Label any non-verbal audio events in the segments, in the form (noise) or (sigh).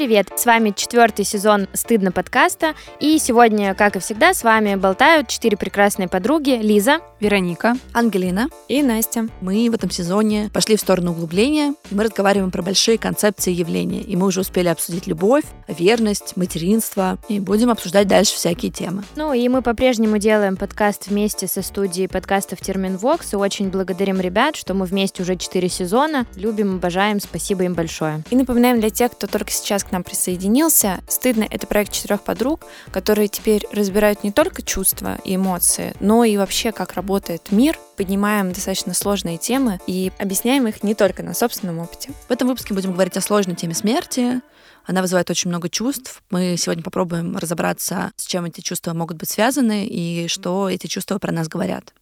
привет! С вами четвертый сезон «Стыдно» подкаста. И сегодня, как и всегда, с вами болтают четыре прекрасные подруги. Лиза, Вероника, Ангелина и Настя. Мы в этом сезоне пошли в сторону углубления. Мы разговариваем про большие концепции явления. И мы уже успели обсудить любовь, верность, материнство. И будем обсуждать дальше всякие темы. Ну и мы по-прежнему делаем подкаст вместе со студией подкастов Терминвокс. И очень благодарим ребят, что мы вместе уже четыре сезона. Любим, обожаем. Спасибо им большое. И напоминаем для тех, кто только сейчас нам присоединился, «Стыдно» — это проект четырех подруг, которые теперь разбирают не только чувства и эмоции, но и вообще, как работает мир, поднимаем достаточно сложные темы и объясняем их не только на собственном опыте. В этом выпуске будем говорить о сложной теме смерти. Она вызывает очень много чувств. Мы сегодня попробуем разобраться, с чем эти чувства могут быть связаны и что эти чувства про нас говорят.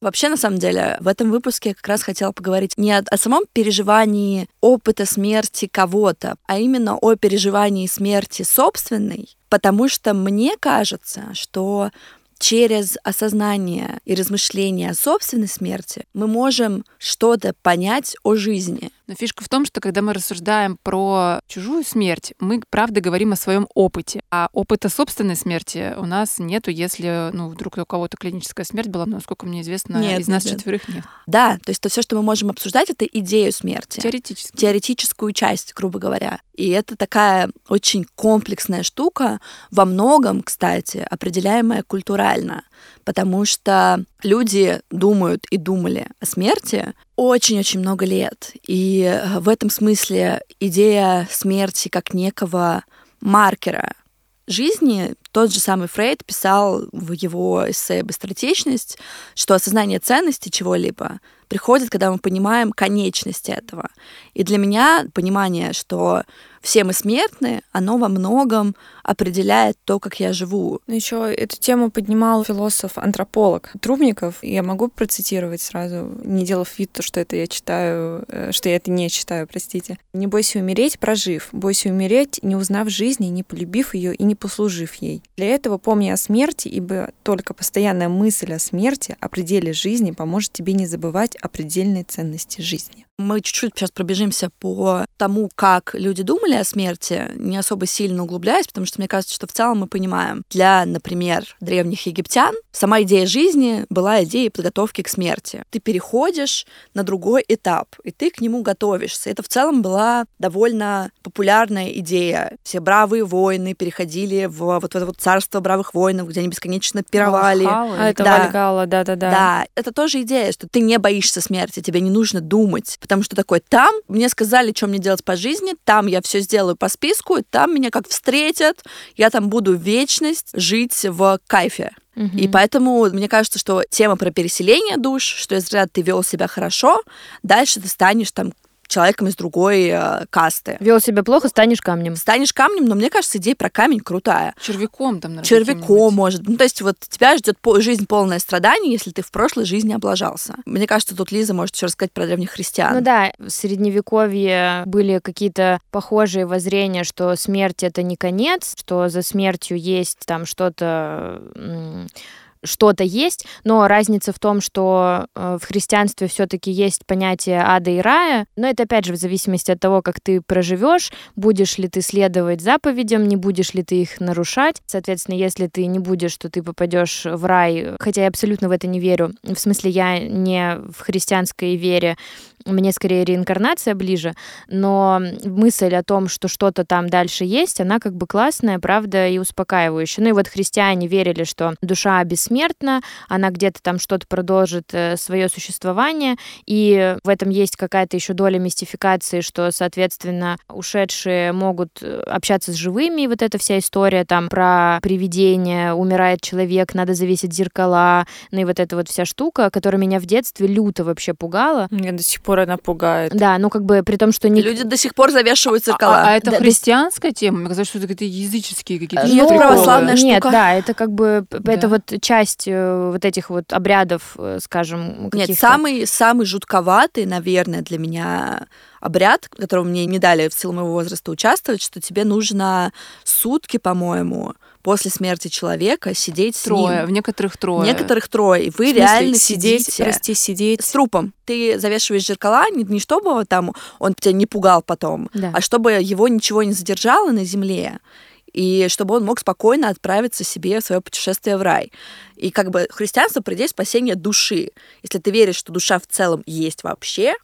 Вообще, на самом деле, в этом выпуске я как раз хотела поговорить не о, о самом переживании опыта смерти кого-то, а именно о переживании смерти собственной, потому что мне кажется, что через осознание и размышление о собственной смерти мы можем что-то понять о жизни. Но фишка в том, что когда мы рассуждаем про чужую смерть, мы, правда, говорим о своем опыте. А опыта собственной смерти у нас нету, если, ну, вдруг у кого-то клиническая смерть была, но, насколько мне известно, нет, из нас нет. четверых нет. Да, то есть то все, что мы можем обсуждать, это идею смерти. Теоретически. Теоретическую часть, грубо говоря. И это такая очень комплексная штука, во многом, кстати, определяемая культурально потому что люди думают и думали о смерти очень-очень много лет. И э, в этом смысле идея смерти как некого маркера жизни тот же самый Фрейд писал в его эссе «Быстротечность», что осознание ценности чего-либо приходит, когда мы понимаем конечность этого. И для меня понимание, что все мы смертны, оно во многом определяет то, как я живу. Ну, Еще эту тему поднимал философ-антрополог Трубников. Я могу процитировать сразу, не делав вид, то, что это я читаю, э, что я это не читаю, простите. «Не бойся умереть, прожив. Бойся умереть, не узнав жизни, не полюбив ее и не послужив ей. Для этого помни о смерти, ибо только постоянная мысль о смерти, о пределе жизни поможет тебе не забывать о предельной ценности жизни». Мы чуть-чуть сейчас пробежимся по тому, как люди думали о смерти, не особо сильно углубляясь, потому что мне кажется, что в целом мы понимаем, для, например, древних египтян сама идея жизни была идеей подготовки к смерти. Ты переходишь на другой этап, и ты к нему готовишься. Это в целом была довольно популярная идея. Все бравые воины переходили в вот это вот царство бравых воинов, где они бесконечно пировали. А, это да. Вальгала, да-да-да. Да, это тоже идея, что ты не боишься смерти, тебе не нужно думать, потому что такой там мне сказали, что мне делать по жизни, там я все сделаю по списку, там меня как встретят, я там буду вечность жить в кайфе. Угу. И поэтому мне кажется, что тема про переселение душ, что если ты вел себя хорошо, дальше ты станешь там человеком из другой э, касты. Вел себя плохо, станешь камнем. Станешь камнем, но мне кажется, идея про камень крутая. Червяком там, наверное. Червяком, может. Ну, то есть вот тебя ждет жизнь полная страданий, если ты в прошлой жизни облажался. Мне кажется, тут Лиза может еще рассказать про древних христиан. Ну да, в Средневековье были какие-то похожие воззрения, что смерть — это не конец, что за смертью есть там что-то что-то есть, но разница в том, что э, в христианстве все-таки есть понятие ада и рая, но это опять же в зависимости от того, как ты проживешь, будешь ли ты следовать заповедям, не будешь ли ты их нарушать. Соответственно, если ты не будешь, то ты попадешь в рай, хотя я абсолютно в это не верю. В смысле, я не в христианской вере мне скорее реинкарнация ближе, но мысль о том, что что-то там дальше есть, она как бы классная, правда, и успокаивающая. Ну и вот христиане верили, что душа бессмертна, она где-то там что-то продолжит э, свое существование, и в этом есть какая-то еще доля мистификации, что, соответственно, ушедшие могут э, общаться с живыми, и вот эта вся история там про привидение, умирает человек, надо завесить зеркала, ну и вот эта вот вся штука, которая меня в детстве люто вообще пугала. Я до сих пор она пугает. Да, ну как бы при том, что... Не... Люди до сих пор завешивают зеркала. А, а это да, христианская да... тема? Мне кажется, что это какие-то языческие какие-то Нет, православная штука. Нет, да, это как бы... Да. Это вот часть э, вот этих вот обрядов, э, скажем, Нет, самый, самый жутковатый, наверное, для меня обряд, которого мне не дали в силу моего возраста участвовать, что тебе нужно сутки, по-моему, после смерти человека сидеть с Трое, ним. в некоторых трое. В некоторых трое. И вы В смысле, реально сидеть, сидите прости, сидеть. с трупом. Ты завешиваешь зеркала не, не чтобы там он тебя не пугал потом, Да. а чтобы его ничего не задержало на земле, и чтобы он мог спокойно отправиться себе в свое путешествие в рай. И как бы христианство предел спасения души. Если ты веришь, что душа в целом есть вообще,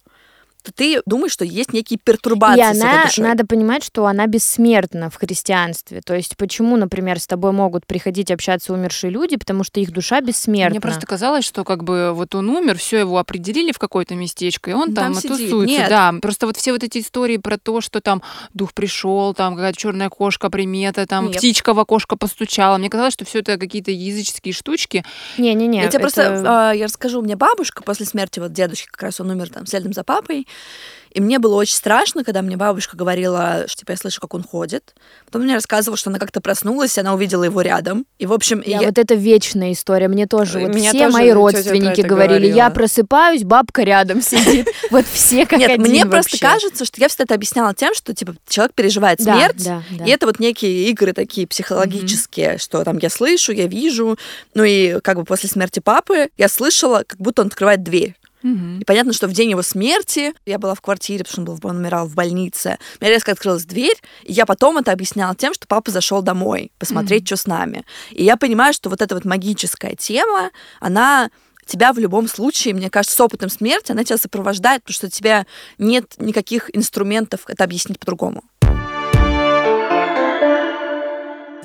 то ты думаешь, что есть некие пертурбации И с этой она, душой. надо понимать, что она бессмертна в христианстве. То есть почему, например, с тобой могут приходить общаться умершие люди, потому что их душа бессмертна. Мне просто казалось, что как бы вот он умер, все его определили в какое-то местечко, и он Там там, тусуется. Нет. Да, просто вот все вот эти истории про то, что там дух пришел, там какая-то черная кошка, примета, там Нет. птичка в окошко постучала. Мне казалось, что все это какие-то языческие штучки. Не-не-не. Я тебе просто, это- а, я расскажу, у меня бабушка после смерти вот дедушки, как раз он умер там следом за папой, и мне было очень страшно, когда мне бабушка говорила, что типа я слышу, как он ходит. Потом мне рассказывала, что она как-то проснулась, и она увидела его рядом. И, в общем, Я, я- вот это вечная история. Мне тоже, Ой, вот меня все тоже мои родственники говорили, я говорила. просыпаюсь, бабка рядом сидит. (laughs) Вот все как Нет, один мне просто вообще. кажется, что я всегда это объясняла тем, что типа человек переживает Да, смерть, да, да. и это вот некие игры такие психологические, что там я слышу, я вижу. Ну и как бы после смерти папы я слышала, как будто он открывает дверь. И понятно, что в день его смерти я была в квартире, потому что он, был, он умирал в больнице. У меня резко открылась дверь, и я потом это объясняла тем, что папа зашел домой посмотреть, что с нами. И я понимаю, что вот эта вот магическая тема, она тебя в любом случае, мне кажется, с опытом смерти, она тебя сопровождает, потому что у тебя нет никаких инструментов это объяснить по-другому.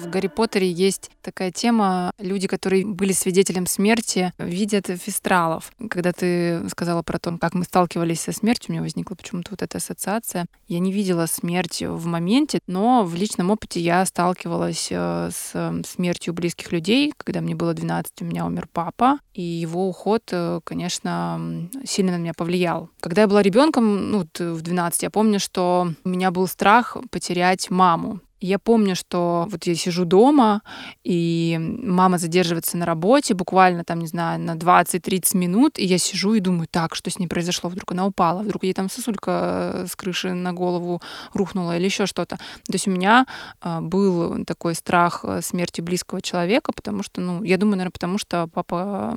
В Гарри Поттере есть такая тема, люди, которые были свидетелем смерти, видят фестралов. Когда ты сказала про то, как мы сталкивались со смертью, у меня возникла почему-то вот эта ассоциация. Я не видела смерть в моменте, но в личном опыте я сталкивалась э, с э, смертью близких людей. Когда мне было 12, у меня умер папа, и его уход, э, конечно, сильно на меня повлиял. Когда я была ребенком, ну, э, в 12, я помню, что у меня был страх потерять маму. Я помню, что вот я сижу дома, и мама задерживается на работе буквально там, не знаю, на 20-30 минут, и я сижу и думаю, так, что с ней произошло? Вдруг она упала, вдруг ей там сосулька с крыши на голову рухнула или еще что-то. То есть у меня а, был такой страх э, смерти близкого человека, потому что, ну, я думаю, наверное, потому что папа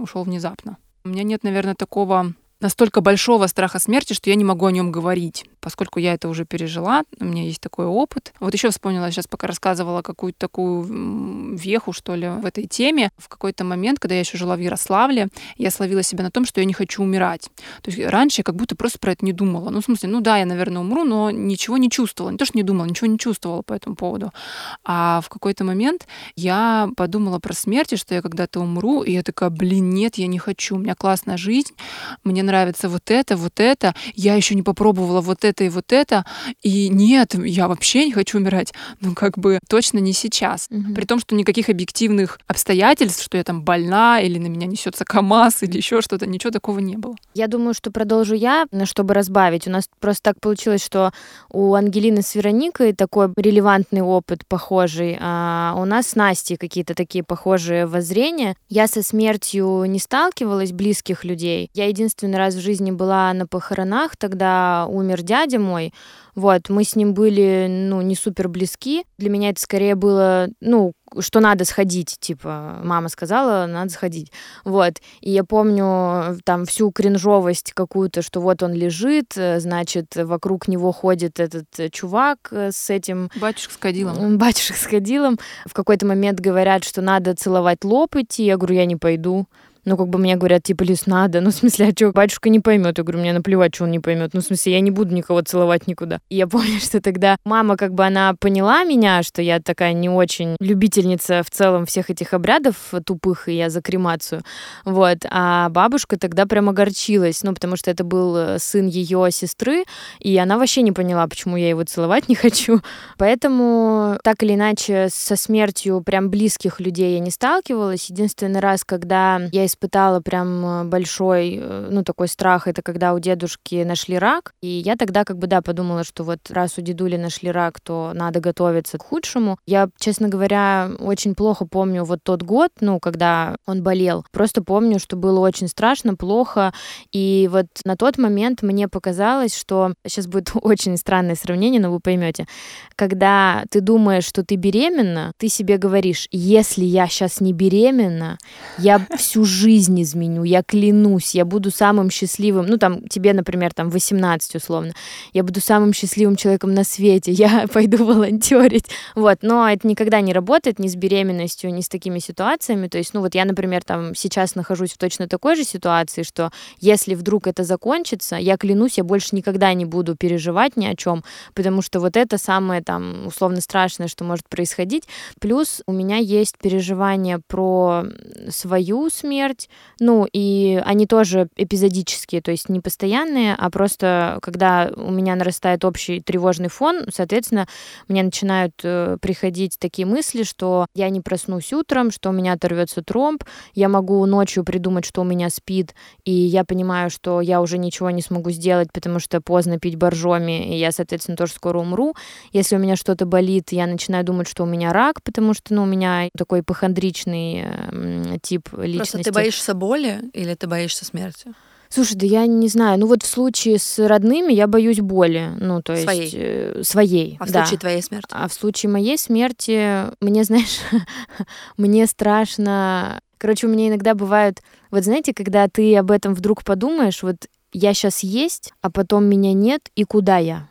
ушел внезапно. У меня нет, наверное, такого настолько большого страха смерти, что я не могу о нем говорить, поскольку я это уже пережила, у меня есть такой опыт. Вот еще вспомнила, сейчас пока рассказывала какую-то такую веху, что ли, в этой теме. В какой-то момент, когда я еще жила в Ярославле, я словила себя на том, что я не хочу умирать. То есть раньше я как будто просто про это не думала. Ну, в смысле, ну да, я, наверное, умру, но ничего не чувствовала. Не то, что не думала, ничего не чувствовала по этому поводу. А в какой-то момент я подумала про смерть, что я когда-то умру, и я такая, блин, нет, я не хочу. У меня классная жизнь, мне нравится вот это, вот это, я еще не попробовала вот это и вот это, и нет, я вообще не хочу умирать. Ну, как бы точно не сейчас. Мгм. При том, что никаких объективных обстоятельств, что я там больна, или на меня несется КАМАЗ, или еще что-то, ничего такого не было. Я думаю, что продолжу я, чтобы разбавить. У нас просто так получилось, что у Ангелины с Вероникой такой релевантный опыт похожий, а у нас с Настей какие-то такие похожие воззрения. Я со смертью не сталкивалась, близких людей. Я единственный раз в жизни была на похоронах, тогда умер дядя мой. Вот, мы с ним были, ну, не супер близки. Для меня это скорее было, ну, что надо сходить, типа, мама сказала, надо сходить. Вот. И я помню там всю кринжовость какую-то, что вот он лежит, э, значит, вокруг него ходит этот э, чувак э, с этим Батюшка с кадилом. м, батюшек с кадилом. В какой-то момент говорят, что надо целовать лоб идти. Я говорю, я не пойду. Ну, как бы мне говорят, типа, Лиз, надо. Ну, в смысле, а что, батюшка не поймет. Я говорю, мне наплевать, что он не поймет. Ну, в смысле, я не буду никого целовать никуда. И я (laughs) помню, что тогда мама, как бы, она поняла меня, что я такая не очень любительница в целом всех этих обрядов тупых, и я за кремацию. Вот. А бабушка тогда прям огорчилась, ну, потому что это был э, сын ее сестры, и она вообще не поняла, почему я его целовать (laughs) не хочу. Поэтому, так или иначе, со смертью прям близких людей я не сталкивалась. Единственный раз, когда я испытала прям э, большой, э, ну, такой страх, это когда у дедушки нашли рак. И я тогда как бы, да, подумала, что вот раз у дедули нашли рак, то надо готовиться к худшему. Я, честно говоря, очень плохо помню вот тот год, ну, когда он болел. Просто помню, что было очень страшно, плохо. И вот на тот момент мне показалось, что... Сейчас будет (laughs) очень странное сравнение, но вы поймете. Когда ты думаешь, что ты беременна, ты себе говоришь, если я сейчас не беременна, я всю жизнь изменю, я клянусь, я буду самым счастливым, ну там тебе, например, там 18 условно, я буду самым счастливым человеком на свете, (laughs) я пойду волонтерить, вот, но это никогда не работает ни с беременностью, ни с такими ситуациями, то есть, ну вот я, например, там сейчас нахожусь в точно такой же ситуации, что если вдруг это закончится, я клянусь, я больше никогда не буду переживать ни о чем, потому что вот это самое там условно страшное, что может происходить, плюс у меня есть переживания про свою смерть, ну, и они тоже эпизодические, то есть не постоянные, а просто когда у меня нарастает общий тревожный фон, соответственно, мне начинают э, приходить такие мысли, что я не проснусь утром, что у меня оторвется тромб, я могу ночью придумать, что у меня спит, и я понимаю, что я уже ничего не смогу сделать, потому что поздно пить боржоми, и я, соответственно, тоже скоро умру. Если у меня что-то болит, я начинаю думать, что у меня рак, потому что, ну, у меня такой ипохондричный э, тип личности. Просто ты боишься боли или ты боишься смерти? Слушай, да я не знаю. Ну вот в случае с родными я боюсь боли. Ну, то есть... Своей? Э, своей, А в да. случае твоей смерти? А в случае моей смерти, мне, знаешь, (laughs) мне страшно... Короче, у меня иногда бывают... Вот знаете, когда ты об этом вдруг подумаешь, вот я сейчас есть, а потом меня нет, и куда я?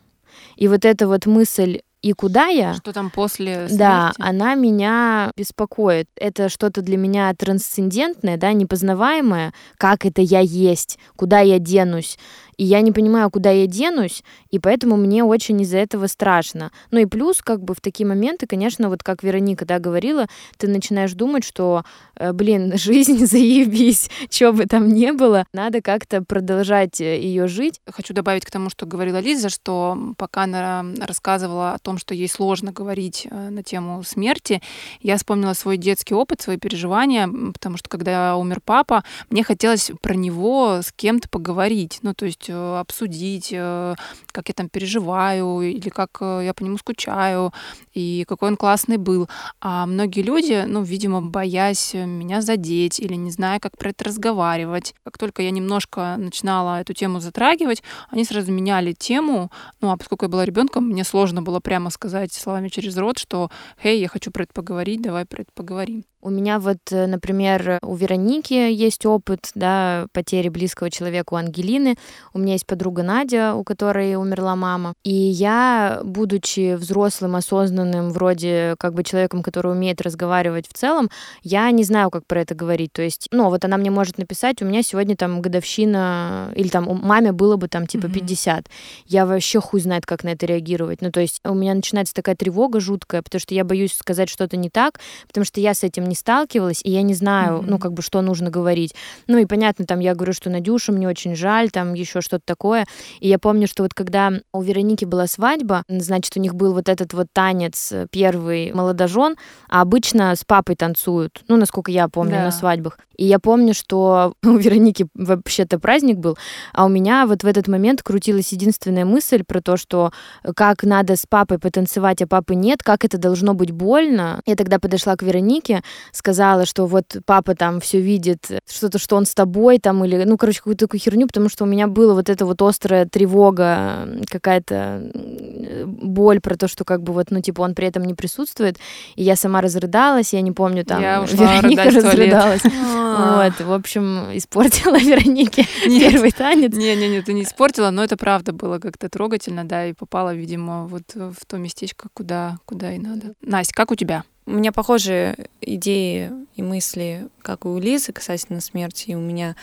И вот эта вот мысль и куда я, Что там после смерти? да, она меня беспокоит. Это что-то для меня трансцендентное, да, непознаваемое, как это я есть, куда я денусь. И я не понимаю, куда я денусь, и поэтому мне очень из-за этого страшно. Ну и плюс, как бы в такие моменты, конечно, вот как Вероника, да, говорила, ты начинаешь думать, что, э, блин, (laughs) жизнь (laughs) заебись, что бы там ни было, надо как-то продолжать ее жить. Хочу добавить к тому, что говорила Лиза, что пока она рассказывала о том, что ей сложно говорить э, на тему смерти, я вспомнила свой детский опыт, свои переживания, потому что когда умер папа, мне хотелось про него с кем-то поговорить, ну, то есть э, обсудить, э, как я там переживаю, или как э, я по нему скучаю, и какой он классный был. А многие люди, ну, видимо, боясь меня задеть или не зная, как про это разговаривать, как только я немножко начинала эту тему затрагивать, они сразу меняли тему. Ну, а поскольку я была ребенком, мне сложно было прямо сказать словами через рот, что «Хей, я хочу про это поговорить, давай про это поговорим». У меня вот, э, например, у Вероники есть опыт, да, потери близкого человека у Ангелины. У меня есть подруга Надя, у которой умерла мама. И я, будучи взрослым, осознанным, вроде как бы человеком, который умеет разговаривать в целом, я не знаю, как про это говорить. То есть, ну, вот она мне может написать, у меня сегодня там годовщина, или там у маме было бы там типа Мгм. 50. Я вообще хуй знает, как на это реагировать. Ну, то есть у меня начинается такая тревога жуткая, потому что я боюсь сказать что-то не так, потому что я с этим не сталкивалась, и я не знаю, Мгм. ну, как бы, что нужно говорить. Ну, и понятно, там, я говорю, что Надюша, мне очень жаль, там, еще что-то такое. И я помню, что вот когда у Вероники была свадьба, значит, у них был вот этот вот танец э, первый молодожен, а обычно с папой танцуют, ну, насколько я помню, Да. на свадьбах. И я помню, что (laughs) у Вероники вообще-то праздник был, а у меня вот в этот момент крутилась единственная мысль про то, что э, как надо с папой потанцевать, а папы нет, как это должно быть больно. Я тогда подошла к Веронике, сказала, что вот папа там все видит, что-то, что он с тобой там, или, ну, короче, какую-то такую херню, потому что у меня была вот эта вот острая тревога, какая-то м, боль про то, что как бы вот, ну, типа, он при этом не присутствует, и я сама разрыдалась, я не помню, там, Я (laughs) Вероника разрыдалась. (laughs) А, Вот, в общем, испортила (laughs) Веронике первый танец. Не-не-не, ты не испортила, но это правда было как-то трогательно, да, и попала, видимо, вот в то местечко, куда, куда и надо. Настя, как у тебя? У меня похожие идеи и мысли, как и у Лизы касательно смерти. И у меня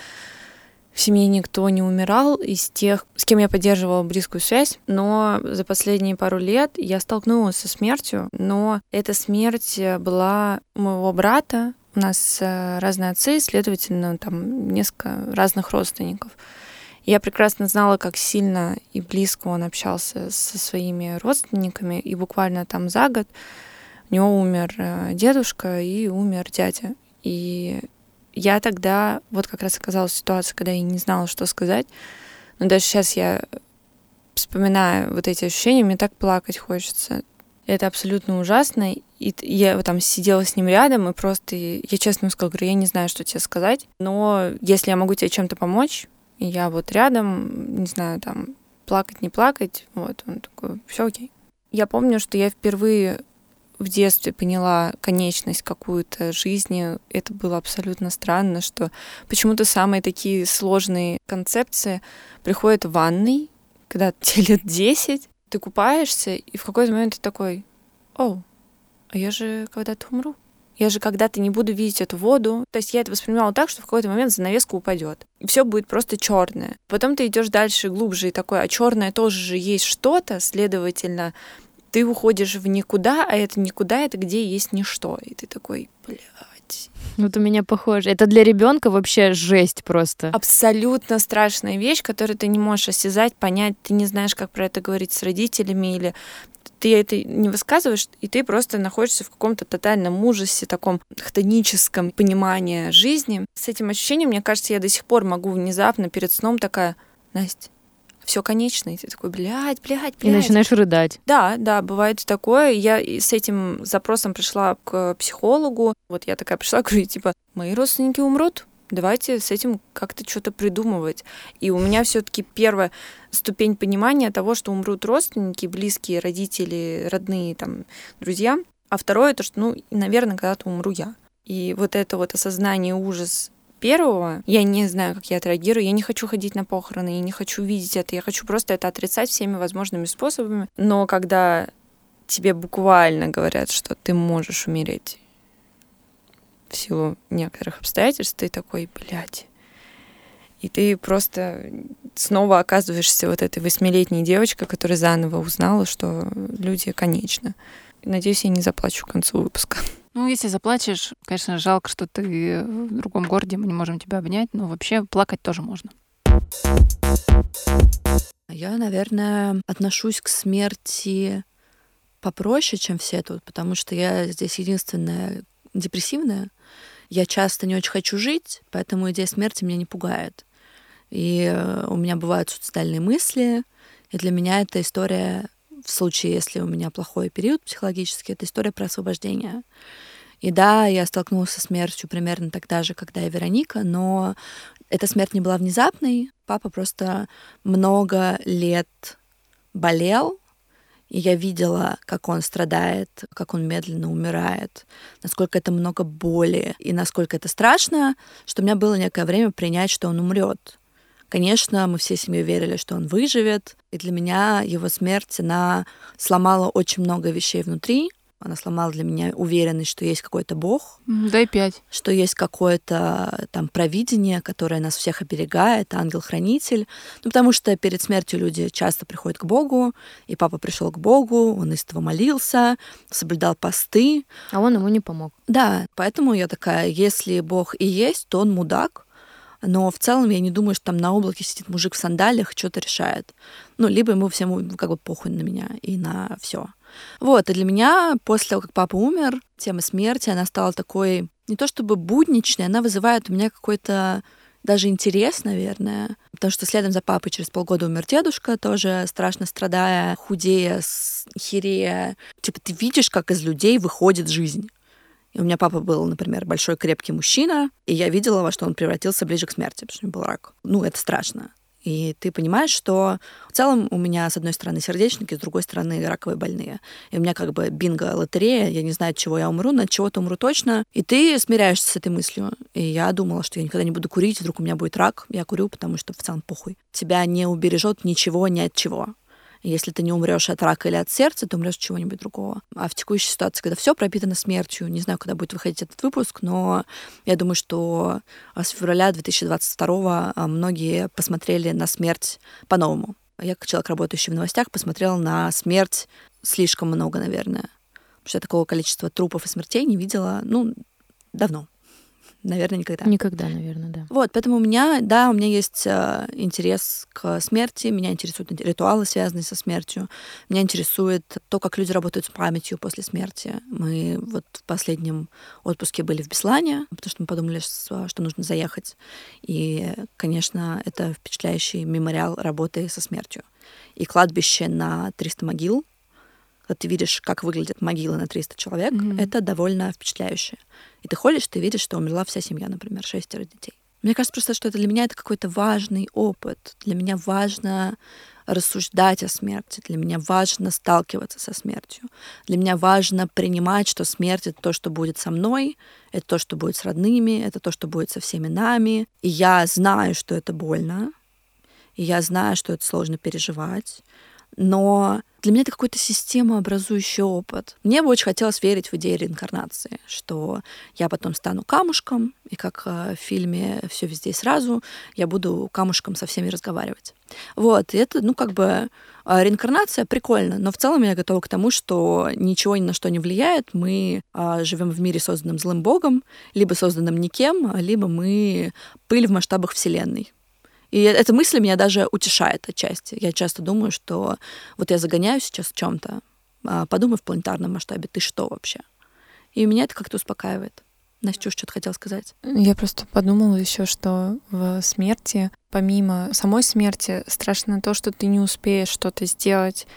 в семье никто не умирал из тех, с кем я поддерживала близкую связь. Но за последние пару лет я столкнулась со смертью. Но эта смерть была у моего брата. У нас э, разные отцы, следовательно, там несколько разных родственников. Я прекрасно знала, как сильно и близко он общался со своими родственниками, и буквально там за год у него умер э, дедушка и умер дядя. И Я тогда вот как раз оказалась в ситуации, когда я не знала, что сказать. Но даже сейчас я вспоминаю вот эти ощущения, мне так плакать хочется. Это абсолютно ужасно. И я там сидела с ним рядом, и просто, я честно ему сказала, говорю, я не знаю, что тебе сказать, но если я могу тебе чем-то помочь, я вот рядом, не знаю, там, плакать, не плакать, вот, он такой, все окей. Я помню, что я впервые в детстве поняла конечность какую-то жизни. Это было абсолютно странно, что почему-то самые такие сложные концепции приходят в ванной, когда тебе лет 10, ты купаешься, и в какой-то момент ты такой, о, а я же когда-то умру. Я же когда-то не буду видеть эту воду. То есть я это воспринимала так, что в какой-то момент занавеска упадет. И все будет просто черное. Потом ты идешь дальше, глубже, и такое, а черное тоже же есть что-то, следовательно, ты уходишь в никуда, а это никуда, это где есть ничто. И ты такой, блядь. Вот у меня похоже. Это для ребенка вообще жесть просто. Абсолютно страшная вещь, которую ты не можешь осязать, понять, ты не знаешь, как про это говорить с родителями, или ты это не высказываешь, и ты просто находишься в каком-то тотальном ужасе, таком хтоническом понимании жизни. С этим ощущением, мне кажется, я до сих пор могу внезапно перед сном такая, Настя, все конечно, и ты такой, блядь, блядь, блядь. И начинаешь рыдать. Да, да, бывает такое. Я с этим запросом пришла к психологу. Вот я такая пришла, (laughs) говорю, типа, мои родственники умрут, давайте с этим как-то что-то придумывать. И у меня все-таки первая ступень понимания того, что умрут родственники, близкие, родители, родные, там, друзья. А второе, то, что, ну, наверное, когда-то умру я. И вот это вот осознание, ужас первого я не знаю, как я отреагирую. Я не хочу ходить на похороны, я не хочу видеть это. Я хочу просто это отрицать всеми возможными способами. Но когда тебе буквально говорят, что ты можешь умереть в силу некоторых обстоятельств, ты такой, блядь. И ты просто снова оказываешься вот этой восьмилетней девочкой, которая заново узнала, что люди конечны. Надеюсь, я не заплачу к концу выпуска. Ну, если заплачешь, конечно, жалко, что ты в другом городе, мы не можем тебя обнять, но вообще плакать тоже можно. Я, наверное, отношусь к смерти попроще, чем все тут, потому что я здесь единственная депрессивная. Я часто не очень хочу жить, поэтому идея смерти меня не пугает. И э, у меня бывают суицидальные мысли, и для меня эта история в случае, если у меня плохой период психологический, это история про освобождение. И да, я столкнулась со смертью примерно тогда же, когда и Вероника, но эта смерть не была внезапной. Папа просто много лет болел, и я видела, как он страдает, как он медленно умирает, насколько это много боли и насколько это страшно, что у меня было некое время принять, что он умрет. Конечно, мы все семьей верили, что он выживет, и для меня его смерть, она сломала очень много вещей внутри, она сломала для меня уверенность, что есть какой-то Бог. Дай пять. Что есть какое-то там провидение, которое нас всех оберегает, ангел-хранитель. Ну, потому что перед смертью люди часто приходят к Богу, и папа пришел к Богу, он истово молился, соблюдал посты. А он ему не помог. Да, поэтому я такая, если Бог и есть, то он мудак, но в целом я не думаю, что там на облаке сидит мужик в сандалиях и что-то решает. Ну, либо ему всем как бы похуй на меня и на все. Вот, и для меня после того, как папа умер, тема смерти, она стала такой, не то чтобы будничной, она вызывает у меня какой-то даже интерес, наверное, потому что следом за папой через полгода умер дедушка, тоже страшно страдая, худея, херея. Типа ты видишь, как из людей выходит жизнь. И у меня папа был, например, большой крепкий мужчина, и я видела, во что он превратился ближе к смерти, потому что у него был рак. Ну, это страшно. И ты понимаешь, что в целом у меня, с одной стороны, сердечники, с другой стороны, раковые больные. И у меня как бы бинго, лотерея, я не знаю, от чего я умру, но от чего-то умру точно. И ты смиряешься с этой мыслью. И я думала, что я никогда не буду курить, вдруг у меня будет рак. Я курю, потому что в целом похуй. Тебя не убережет ничего ни от чего. Если ты не умрешь от рака или от сердца, ты умрешь от чего-нибудь другого. А в текущей ситуации, когда все пропитано смертью, не знаю, когда будет выходить этот выпуск, но я думаю, что с февраля 2022 а, многие посмотрели на смерть по-новому. Я, как человек, работающий в новостях, посмотрела на смерть слишком много, наверное. Потому что я такого количества трупов и смертей не видела, ну, давно. Наверное, никогда. Никогда, наверное, да. Вот, поэтому у меня, да, у меня есть э, интерес к смерти, меня интересуют ритуалы, связанные со смертью, меня интересует то, как люди работают с памятью после смерти. Мы вот в последнем отпуске были в Беслане, потому что мы подумали, что нужно заехать. И, конечно, это впечатляющий мемориал работы со смертью. И кладбище на 300 могил, когда ты видишь, как выглядят могилы на 300 человек, mm-hmm. это довольно впечатляюще. И ты ходишь, ты видишь, что умерла вся семья, например, шестеро детей. Мне кажется просто, что это для меня это какой-то важный опыт. Для меня важно рассуждать о смерти. Для меня важно сталкиваться со смертью. Для меня важно принимать, что смерть — это то, что будет со мной, это то, что будет с родными, это то, что будет со всеми нами. И я знаю, что это больно, и я знаю, что это сложно переживать но для меня это какой-то системообразующий опыт. Мне бы очень хотелось верить в идею реинкарнации, что я потом стану камушком, и как э, в фильме все везде и сразу, я буду камушком со всеми разговаривать. Вот, и это, ну, как бы э, реинкарнация прикольно, но в целом я готова к тому, что ничего ни на что не влияет. Мы а, живем в мире, созданном злым богом, либо созданном никем, либо мы пыль в масштабах Вселенной. И эта мысль меня даже утешает отчасти. Я часто думаю, что вот я загоняю сейчас в чем-то, а, подумай в планетарном масштабе, ты что вообще? И меня это как-то успокаивает. Настюш, что-то хотела сказать? Я просто подумала еще, что в смерти, помимо самой смерти, страшно то, что ты не успеешь что-то сделать.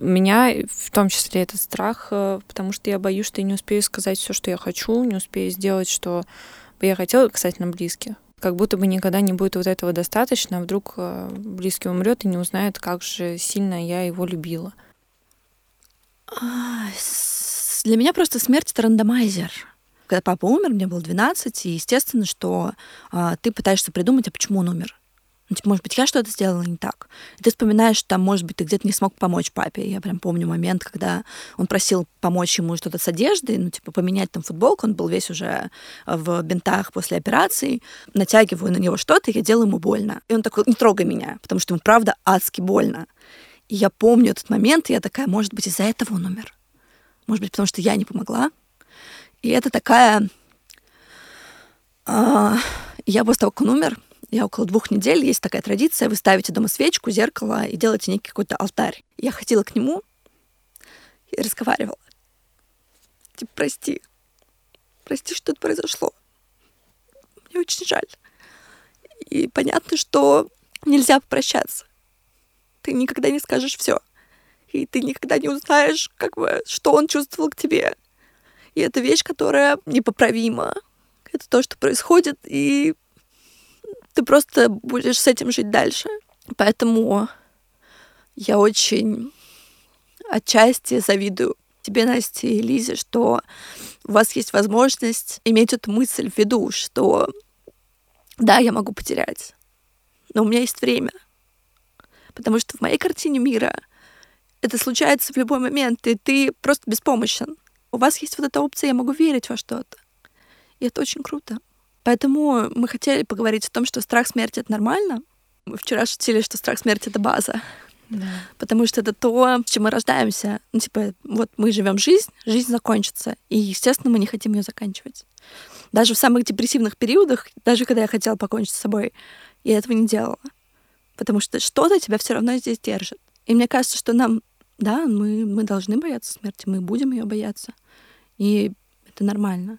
У меня в том числе этот страх, э, потому что я боюсь, что я не успею сказать все, что я хочу, не успею сделать, что бы я хотела касательно близких как будто бы никогда не будет вот этого достаточно, а вдруг э, близкий умрет и не узнает, как же сильно я его любила. Для меня просто смерть — это рандомайзер. Когда папа умер, мне было 12, и естественно, что а, ты пытаешься придумать, а почему он умер. Ну, типа, может быть, я что-то сделала не так. И ты вспоминаешь, что там, может быть, ты где-то не смог помочь папе. Я прям помню момент, когда он просил помочь ему что-то с одеждой, ну, типа, поменять там футболку. Он был весь уже в бинтах после операции. Натягиваю на него что-то, я делаю ему больно. И он такой, не трогай меня, потому что ему, правда, адски больно. И я помню этот момент, и я такая, может быть, из-за этого он умер. Может быть, потому что я не помогла. И это такая... А, я после того, как он умер, я около двух недель, есть такая традиция, вы ставите дома свечку, зеркало и делаете некий какой-то алтарь. Я ходила к нему и разговаривала. Типа, прости, прости, что это произошло. Мне очень жаль. И понятно, что нельзя попрощаться. Ты никогда не скажешь все. И ты никогда не узнаешь, как бы, что он чувствовал к тебе. И это вещь, которая непоправима. Это то, что происходит, и ты просто будешь с этим жить дальше. Поэтому я очень отчасти завидую тебе, Насте и Лизе, что у вас есть возможность иметь эту мысль в виду, что да, я могу потерять, но у меня есть время. Потому что в моей картине мира это случается в любой момент, и ты просто беспомощен. У вас есть вот эта опция, я могу верить во что-то. И это очень круто. Поэтому мы хотели поговорить о том, что страх смерти — это нормально. Мы вчера шутили, что страх смерти — это база. Да. Потому что это то, с чем мы рождаемся. Ну, типа, вот мы живем жизнь, жизнь закончится. И, естественно, мы не хотим ее заканчивать. Даже в самых депрессивных периодах, даже когда я хотела покончить с собой, я этого не делала. Потому что что-то тебя все равно здесь держит. И мне кажется, что нам, да, мы, мы должны бояться смерти, мы будем ее бояться. И это нормально.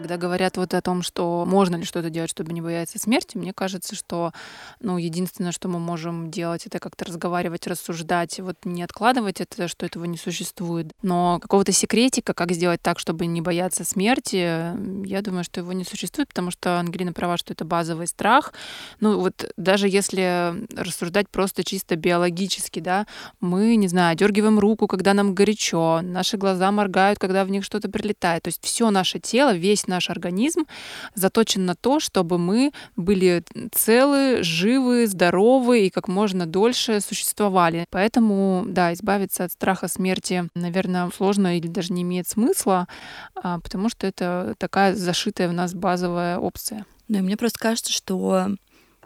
Когда говорят вот о том, что можно ли что-то делать, чтобы не бояться смерти, мне кажется, что ну, единственное, что мы можем делать, это как-то разговаривать, рассуждать, вот не откладывать это, что этого не существует. Но какого-то секретика, как сделать так, чтобы не бояться смерти, я думаю, что его не существует, потому что Ангелина права, что это базовый страх. Ну вот даже если рассуждать просто чисто биологически, да, мы, не знаю, дергиваем руку, когда нам горячо, наши глаза моргают, когда в них что-то прилетает. То есть все наше тело, весь наш организм заточен на то, чтобы мы были целы, живы, здоровы и как можно дольше существовали. Поэтому, да, избавиться от страха смерти, наверное, сложно или даже не имеет смысла, а, потому что это такая зашитая в нас базовая опция. Да, мне просто кажется, что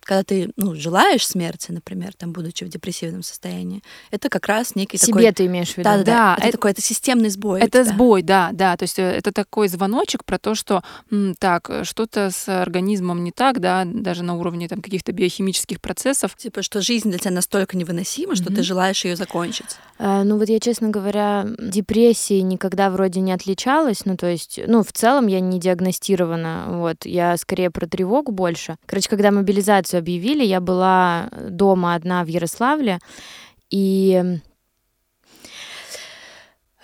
когда ты ну, желаешь смерти, например, там, будучи в депрессивном состоянии, это как раз некий Себе такой... ты имеешь в виду? Да, да, Да, это, это- такой, это системный сбой. Это сбой, да, да. То есть э, это такой звоночек про то, что так, э, что-то с организмом не так, да, даже на уровне там каких-то биохимических процессов. Типа, что жизнь для тебя настолько невыносима, что Мгм. ты желаешь ее закончить. Э, Ну вот я, честно говоря, депрессией никогда вроде не отличалась. Ну то есть, ну в целом я не диагностирована. Вот я скорее про тревогу больше. Короче, когда мобилизацию объявили, я была дома одна в Ярославле и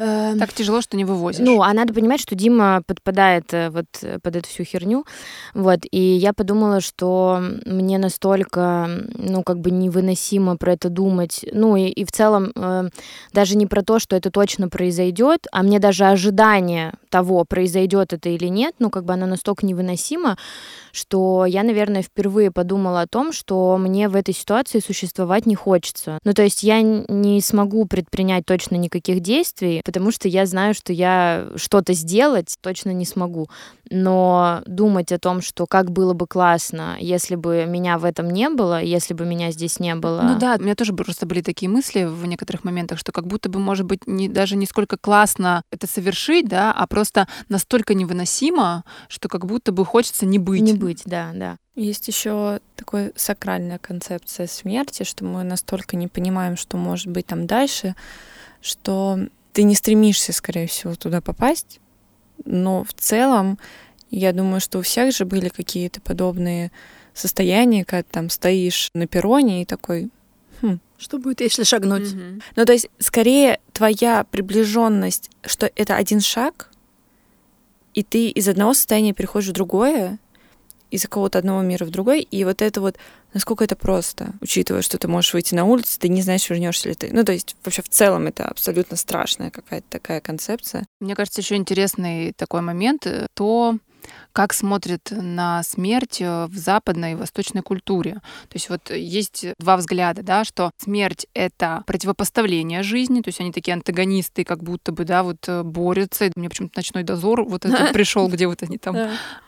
Так тяжело, что не вывозишь. Ну, а надо понимать, что Дима подпадает э, вот э, под эту всю херню. Вот, и я подумала, что мне настолько, ну, как бы невыносимо про это думать. Ну, и, и в целом э, даже не про то, что это точно произойдет, а мне даже ожидание того, произойдет это или нет, ну, как бы оно настолько невыносимо, что я, наверное, впервые подумала о том, что мне в этой ситуации существовать не хочется. Ну, то есть я не смогу предпринять точно никаких действий, потому что я знаю, что я что-то сделать точно не смогу. Но думать о том, что как было бы классно, если бы меня в этом не было, если бы меня здесь не было. Ну да, у меня тоже просто были такие мысли в некоторых моментах, что как будто бы, может быть, не, даже не сколько классно это совершить, да, а просто настолько невыносимо, что как будто бы хочется не быть. Не быть, да, да. Есть еще такая сакральная концепция смерти, что мы настолько не понимаем, что может быть там дальше, что ты не стремишься, скорее всего, туда попасть. Но в целом, я думаю, что у всех же были какие-то подобные состояния, когда там стоишь на перроне и такой, Что будет, если шагнуть? Мгм. Ну, то есть, скорее, твоя приближенность, что это один шаг, и ты из одного состояния переходишь в другое, из какого-то одного мира в другой, и вот это вот, насколько это просто, учитывая, что ты можешь выйти на улицу, ты не знаешь, вернешься ли ты. Ну, то есть, вообще в целом это абсолютно страшная какая-то такая концепция. Мне кажется, еще интересный такой момент э, то, как смотрят на смерть э, в западной и восточной культуре. То есть вот есть два взгляда, да, что смерть — это противопоставление жизни, то есть они такие антагонисты, как будто бы, да, вот э, борются. И Мне почему-то «Ночной дозор» вот этот (laughs) пришел, где вот они там...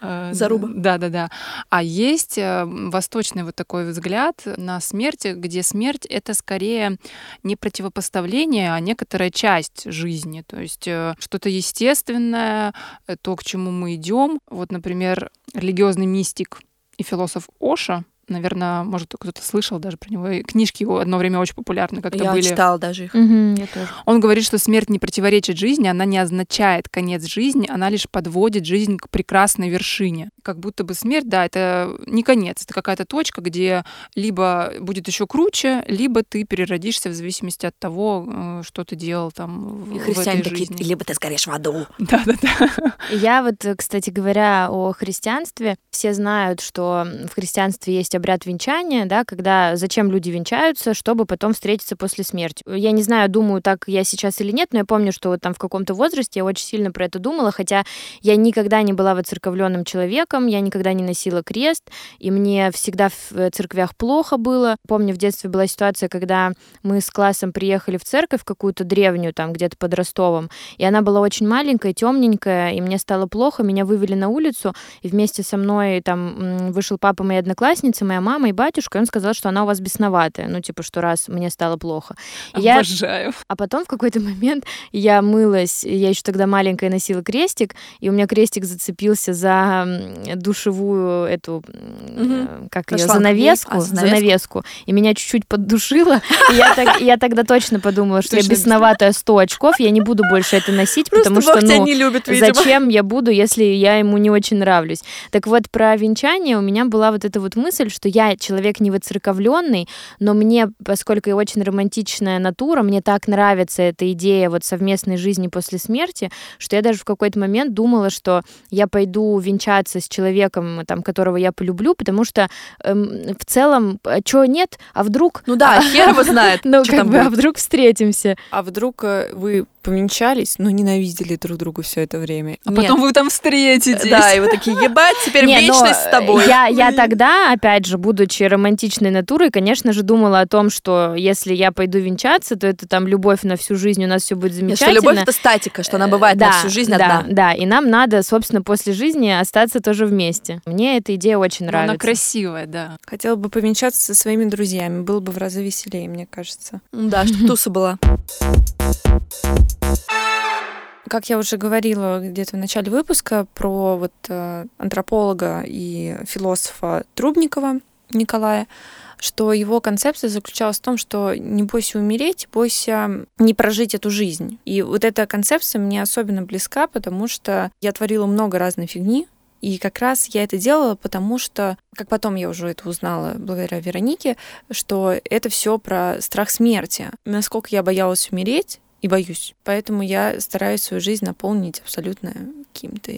э, Заруба. Да, да, да. А есть восточный вот такой взгляд на смерть, где смерть — это скорее не противопоставление, а некоторая часть жизни. То есть что-то естественное, то, к чему мы идем. Вот, например, религиозный мистик и философ Оша, наверное, может, кто-то слышал даже про него. И книжки его одно время очень популярны как-то Я были. читала даже их. Мгм, я тоже. Он говорит, что смерть не противоречит жизни, она не означает конец жизни, она лишь подводит жизнь к прекрасной вершине. Как будто бы смерть, да, это не конец, это какая-то точка, где либо будет еще круче, либо ты переродишься в зависимости от того, э, что ты делал там в, И в христиане этой такие, жизни. либо ты сгоришь в аду. (laughs) Да-да-да. Я вот, э, кстати говоря, о христианстве. Все знают, что в христианстве есть обряд венчания, да, когда зачем люди венчаются, чтобы потом встретиться после смерти. Я не знаю, думаю, так я сейчас или нет, но я помню, что вот там в каком-то возрасте я очень сильно про это думала, хотя я никогда не была воцерковленным человеком, я никогда не носила крест, и мне всегда в э, церквях плохо было. Помню, в детстве была ситуация, когда мы с классом приехали в церковь какую-то древнюю, там где-то под Ростовом, и она была очень маленькая, темненькая, и мне стало плохо, меня вывели на улицу, и вместе со мной там вышел папа моей одноклассницы, моя мама и батюшка, и он сказал, что она у вас бесноватая, ну типа, что раз мне стало плохо. И я Обожаю. а потом в какой-то момент я мылась, я еще тогда маленькая носила крестик, и у меня крестик зацепился за душевую эту, э, как ее, занавеску, А, занавеску? занавеску, и меня чуть-чуть поддушило, я, тогда точно подумала, что я бесноватая 100 очков, я не буду больше это носить, потому что, ну, Зачем я буду, если я ему не очень нравлюсь? Так вот, про венчание у меня была вот эта вот мысль, что я человек не воцерковленный, но мне, поскольку я очень романтичная натура, мне так нравится эта идея вот совместной жизни после смерти, что я даже в какой-то момент думала, что я пойду венчаться с человеком, там, которого я полюблю, потому что эм, в целом, что нет, а вдруг... Ну да, хер его (laughs) знает, Ну, как бы, а вдруг встретимся. А вдруг э, вы повенчались, но ненавидели друг друга все это время. А потом вы там встретитесь. Да, и вы такие, ебать, теперь Не, но вечность с тобой. Я, я тогда, опять же, будучи романтичной натурой, конечно же, думала о том, что если я пойду венчаться, то это там любовь на всю жизнь, у нас все будет Нет, замечательно. что любовь это статика, что она бывает да, на всю жизнь да, одна. Да, и нам надо, собственно, после жизни остаться тоже вместе. Мне эта идея очень Но нравится. Она красивая, да. Хотела бы повенчаться со своими друзьями, было бы в разы веселее, мне кажется. Да, чтобы туса была. Как я уже говорила где-то в начале выпуска про вот э, антрополога и философа Трубникова Николая, что его концепция заключалась в том, что не бойся умереть, бойся не прожить эту жизнь. И вот эта концепция мне особенно близка, потому что я творила много разной фигни, и как раз я это делала, потому что, как потом я уже это узнала благодаря Веронике, что это все про страх смерти. Насколько я боялась умереть, и боюсь. Поэтому я стараюсь свою жизнь наполнить абсолютно какими-то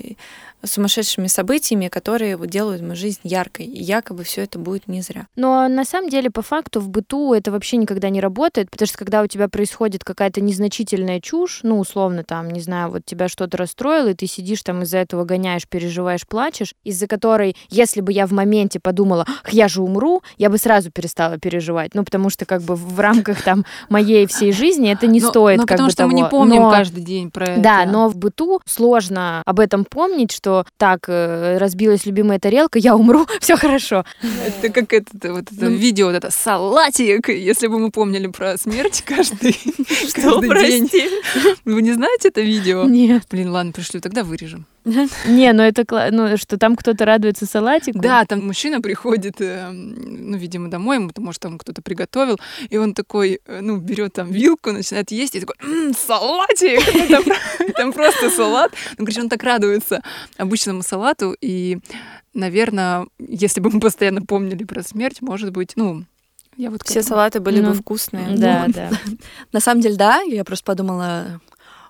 сумасшедшими событиями, которые вот делают мою жизнь яркой. И якобы все это будет не зря. Но на самом деле, по факту, в быту это вообще никогда не работает, потому что когда у тебя происходит какая-то незначительная чушь, ну, условно, там, не знаю, вот тебя что-то расстроило, и ты сидишь там из-за этого гоняешь, переживаешь, плачешь, из-за которой, если бы я в моменте подумала, «Ах, я же умру, я бы сразу перестала переживать. Ну, потому что как бы в рамках там моей всей жизни это не Но- стоит но как потому бы что мы не того. помним Но- каждый день про это. Да, но в быту сложно об этом помнить, что так, э, разбилась любимая тарелка, я умру, (laughs) все хорошо. Это как это, вот это Ну, видео, вот это салатик, если бы мы помнили про смерть (laughs) каждый, каждый день. Вы не знаете это видео? Нет. Блин, ладно, пришлю, тогда вырежем. (laughs) Не, ну это, ну, что там кто-то радуется салатику. Да, там мужчина приходит, э, ну, видимо, домой, ему, может, там кто-то приготовил, и он такой, э, ну, берет там вилку, начинает есть, и такой, «М, салатик! Ну, (laughs) Там, про- там просто салат. Ну, короче, он так радуется обычному салату, и, наверное, если бы мы постоянно помнили про смерть, может быть, ну, я вот Все салаты были Ну, бы вкусные. Да, да. (laughs) На самом деле, да, я просто подумала,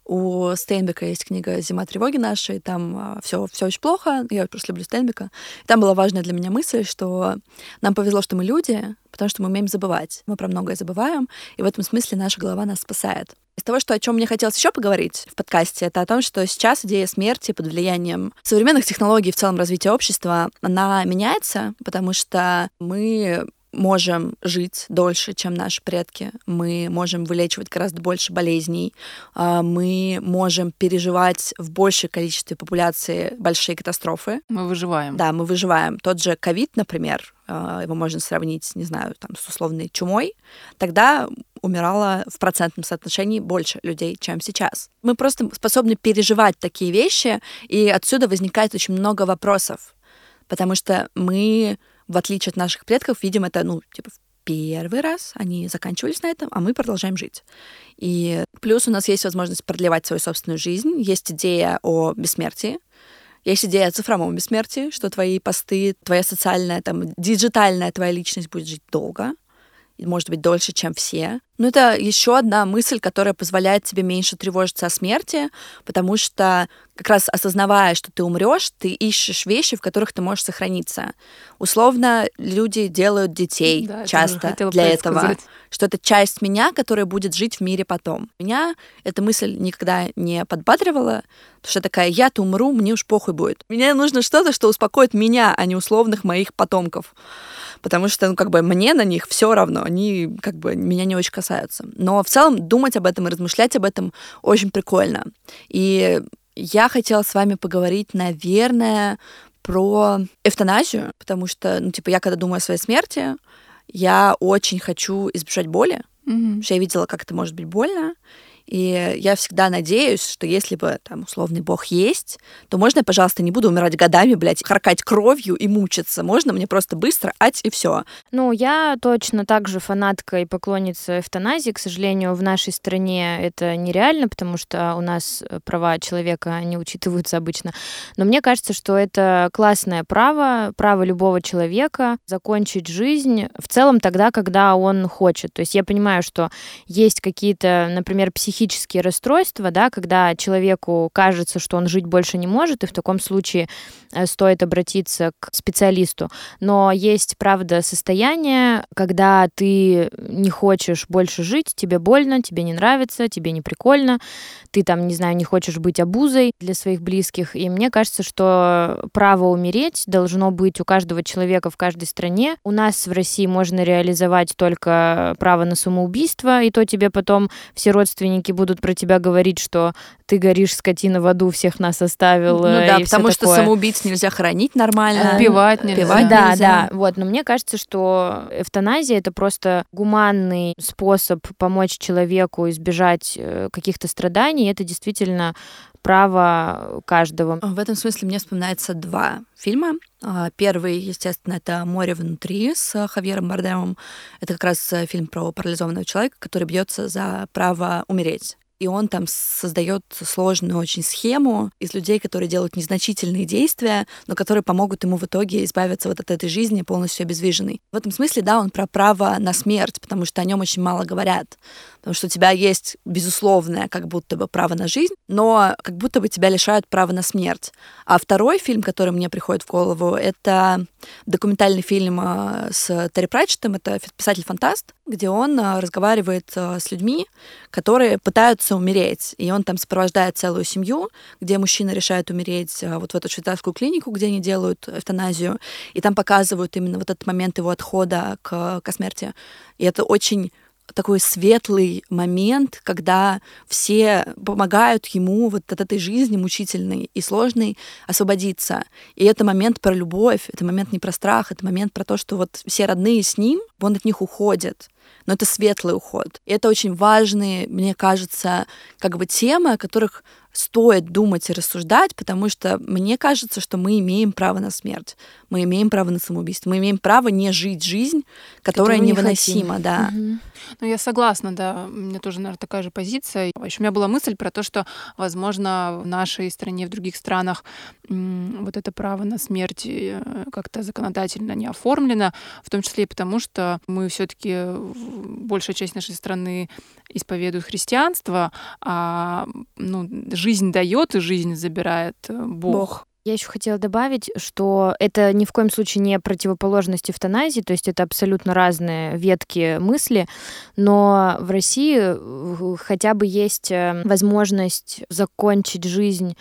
у Стейнбека есть книга «Зима тревоги нашей», там все, все очень плохо, я просто люблю Стейнбека. Там была важная для меня мысль, что нам повезло, что мы люди, потому что мы умеем забывать. Мы про многое забываем, и в этом смысле наша голова нас спасает. Из того, что, о чем мне хотелось еще поговорить в подкасте, это о том, что сейчас идея смерти под влиянием современных технологий в целом развития общества, она меняется, потому что мы можем жить дольше, чем наши предки. Мы можем вылечивать гораздо больше болезней. а, Мы можем переживать в большем количестве популяции большие катастрофы. Мы выживаем. Да, мы выживаем. Тот же ковид, например, а, его можно сравнить, не знаю, там, с условной чумой. Тогда умирало в процентном соотношении больше людей, чем сейчас. Мы просто способны переживать такие вещи, и отсюда возникает очень много вопросов, потому что мы, в отличие от наших предков, видим это, ну, типа, в первый раз они заканчивались на этом, а мы продолжаем жить. И плюс у нас есть возможность продлевать свою собственную жизнь, есть идея о бессмертии, есть идея о цифровом бессмертии, что твои посты, твоя социальная, там, диджитальная твоя личность будет жить долго, может быть, дольше, чем все. Но это еще одна мысль, которая позволяет тебе меньше тревожиться о смерти, потому что как раз осознавая, что ты умрешь, ты ищешь вещи, в которых ты можешь сохраниться. Условно, люди делают детей Да, часто хотела для это этого, сказать. что это часть меня, которая будет жить в мире потом. Меня эта мысль никогда не подбадривала, потому что такая, я-то умру, мне уж похуй будет. Мне нужно что-то, что успокоит меня, а не условных моих потомков потому что, ну, как бы мне на них все равно, они как бы меня не очень касаются. Но в целом думать об этом и размышлять об этом очень прикольно. И я хотела с вами поговорить, наверное, про эвтаназию, потому что, ну, типа, я когда думаю о своей смерти, я очень хочу избежать боли, Мгм. потому что я видела, как это может быть больно, и я всегда надеюсь, что если бы там условный бог есть, то можно я, пожалуйста, не буду умирать годами, блядь, харкать кровью и мучиться. Можно мне просто быстро ать и все. Ну, я точно так же фанатка и поклонница эвтаназии. К сожалению, в нашей стране это нереально, потому что у нас э, права человека не учитываются обычно. Но мне кажется, что это классное право, право любого человека закончить жизнь в целом тогда, когда он хочет. То есть я понимаю, что есть какие-то, например, психические психические расстройства, да, когда человеку кажется, что он жить больше не может, и в таком случае э, стоит обратиться к специалисту. Но есть, правда, состояние, когда ты не хочешь больше жить, тебе больно, тебе не нравится, тебе не прикольно, ты там, не знаю, не хочешь быть обузой для своих близких. И мне кажется, что право умереть должно быть у каждого человека в каждой стране. У нас в России можно реализовать только право на самоубийство, и то тебе потом все родственники будут про тебя говорить, что ты горишь, скотина, в аду, всех нас оставил. Ну э, да, потому что такое. самоубийц нельзя хоронить нормально. Убивать нельзя. Убивать Да, нельзя. да, вот. Но мне кажется, что эвтаназия это просто гуманный способ помочь человеку избежать э, каких-то страданий. Это действительно право каждого. В этом смысле мне вспоминается два фильма. А, Первый, естественно, это «Море внутри» с э, Хавьером Бардемом. Это как раз э, фильм про парализованного человека, который бьется за право умереть. И он там создает сложную очень схему из людей, которые делают незначительные действия, но которые помогут ему в итоге избавиться вот от этой жизни полностью обездвиженной. В этом смысле, да, он про право на смерть, потому что о нем очень мало говорят. Потому что у тебя есть безусловное как будто бы право на жизнь, но как будто бы тебя лишают права на смерть. А второй фильм, который мне приходит в голову, это документальный фильм э, с Терри Пратчеттом, это писатель-фантаст, где он э, разговаривает э, с людьми, которые пытаются умереть. И он там сопровождает целую семью, где мужчина решает умереть э, вот в эту швейцарскую клинику, где они делают эвтаназию. И там показывают именно вот этот момент его отхода к, к смерти. И это очень такой светлый момент, когда все помогают ему вот от этой жизни мучительной и сложной освободиться. И это момент про любовь, это момент не про страх, это момент про то, что вот все родные с ним, он от них уходит. Но это светлый уход. И это очень важные, мне кажется, как бы темы, о которых стоит думать и рассуждать, потому что мне кажется, что мы имеем право на смерть, мы имеем право на самоубийство, мы имеем право не жить жизнь, которая Которую не невыносима, хотим. да. Мгм. Ну, я согласна, да. У меня тоже, наверное, такая же позиция. Еще у меня была мысль про то, что, возможно, в нашей стране, в других странах вот это право на смерть э, как-то законодательно не оформлено, в том числе и потому, что мы все-таки большая часть нашей страны исповедует христианство, а ну, жизнь дает и жизнь забирает э, Бог. Бог. Я еще хотела добавить, что это ни в коем случае не противоположность эвтаназии, то есть это абсолютно разные ветки мысли, но в России э, хотя бы есть э, возможность закончить жизнь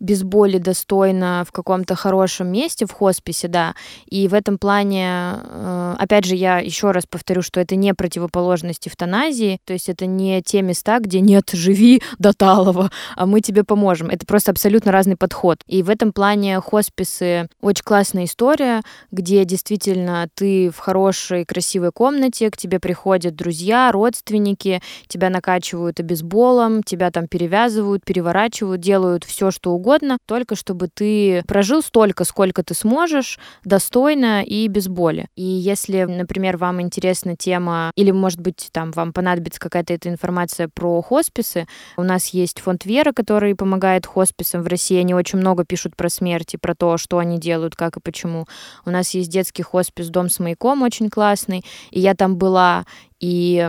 без боли достойно в каком-то хорошем месте, в хосписе, да. И в этом плане, э, опять же, я еще раз повторю, что это не противоположность эвтаназии, то есть это не те места, где нет, живи до талого, а мы тебе поможем. Это просто абсолютно разный подход. И в этом плане хосписы очень классная история, где действительно ты в хорошей, красивой комнате, к тебе приходят друзья, родственники, тебя накачивают обезболом, тебя там перевязывают, переворачивают, делают все, что угодно, только чтобы ты прожил столько, сколько ты сможешь, достойно и без боли. И если, например, вам интересна тема, или, может быть, там вам понадобится какая-то эта информация про хосписы, у нас есть фонд Вера, который помогает хосписам в России. Они очень много пишут про смерть и про то, что они делают, как и почему. У нас есть детский хоспис «Дом с маяком» очень классный, и я там была, и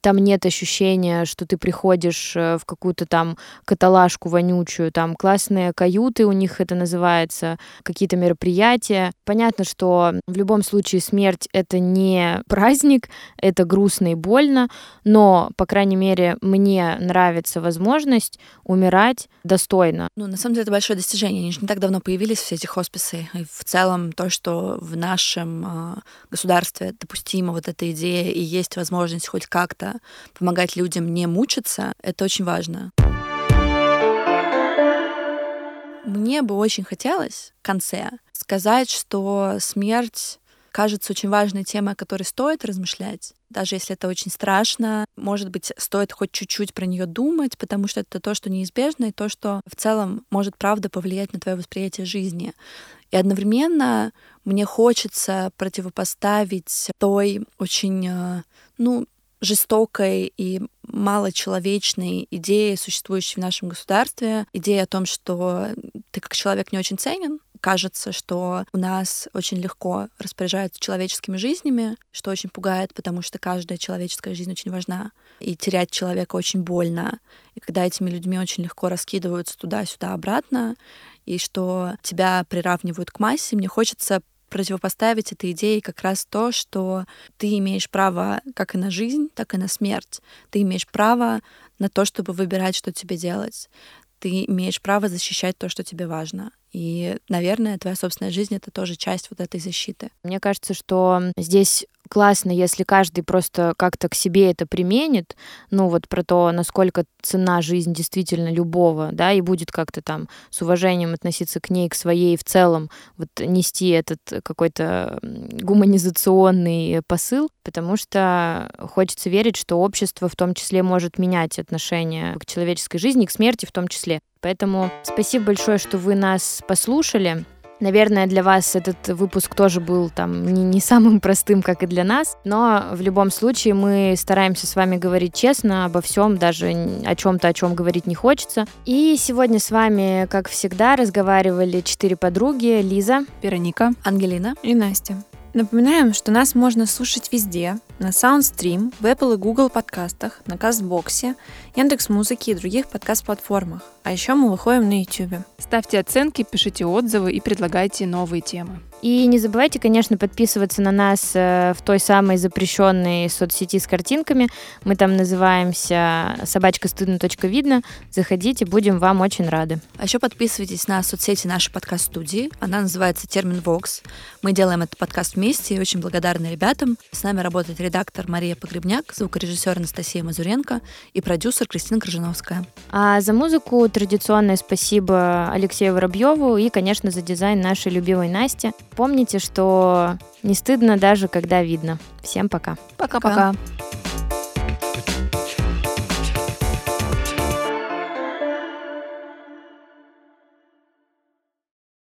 там нет ощущения, что ты приходишь э, в какую-то там каталажку вонючую, там классные каюты у них это называется, какие-то мероприятия. Понятно, что в любом случае смерть это не праздник, это грустно и больно, но, по крайней мере, мне нравится возможность умирать достойно. Ну, на самом деле, это большое достижение. Они же не так давно появились, все эти хосписы. И в целом то, что в нашем э, государстве допустима вот эта идея и есть возможность хоть как-то помогать людям не мучиться, это очень важно. Мне бы очень хотелось в конце сказать, что смерть кажется очень важной темой, о которой стоит размышлять. Даже если это очень страшно, может быть, стоит хоть чуть-чуть про нее думать, потому что это то, что неизбежно, и то, что в целом может правда повлиять на твое восприятие жизни. И одновременно мне хочется противопоставить той очень, э, ну, жестокой и малочеловечной идее, существующей в нашем государстве, идея о том, что ты как человек не очень ценен, кажется, что у нас очень легко распоряжаются человеческими жизнями, что очень пугает, потому что каждая человеческая жизнь очень важна, и терять человека очень больно. И когда этими людьми очень легко раскидываются туда-сюда, обратно, и что тебя приравнивают к массе, мне хочется противопоставить этой идее как раз то, что ты имеешь право как и на жизнь, так и на смерть. Ты имеешь право на то, чтобы выбирать, что тебе делать. Ты имеешь право защищать то, что тебе важно. И, наверное, твоя собственная жизнь — это тоже часть вот этой защиты. Мне кажется, что здесь классно, если каждый просто как-то к себе это применит, ну вот про то, насколько цена жизнь действительно любого, да, и будет как-то там с уважением относиться к ней, к своей в целом, вот нести этот какой-то гуманизационный посыл, потому что хочется верить, что общество в том числе может менять отношение к человеческой жизни, к смерти в том числе. Поэтому спасибо большое, что вы нас послушали. Наверное, для вас этот выпуск тоже был там не, не самым (laughs) простым, как и для нас, но в любом случае мы стараемся с вами говорить честно обо всем, даже о чем-то, о чем говорить не хочется. И сегодня с вами, как всегда, разговаривали четыре подруги. Лиза, Вероника, Ангелина и Настя. Напоминаем, что нас можно слушать везде, на SoundStream, в Apple и Google подкастах, на Кастбоксе, Яндекс.Музыке и других подкаст-платформах. А еще мы выходим на YouTube. Ставьте оценки, пишите отзывы и предлагайте новые темы. И не забывайте, конечно, подписываться на нас э, в той самой запрещенной соцсети с картинками. Мы там называемся собачка стыдно. видно. Заходите, будем вам очень рады. А еще подписывайтесь на соцсети нашей подкаст-студии. Она называется Термин Вокс. Мы делаем этот подкаст вместе и очень благодарны ребятам. С нами работает редактор Мария Погребняк, звукорежиссер Анастасия Мазуренко и продюсер Кристина Крыжановская. А за музыку традиционное спасибо Алексею Воробьеву и, конечно, за дизайн нашей любимой Насти. Помните, что не стыдно даже, когда видно. Всем пока. Пока-пока.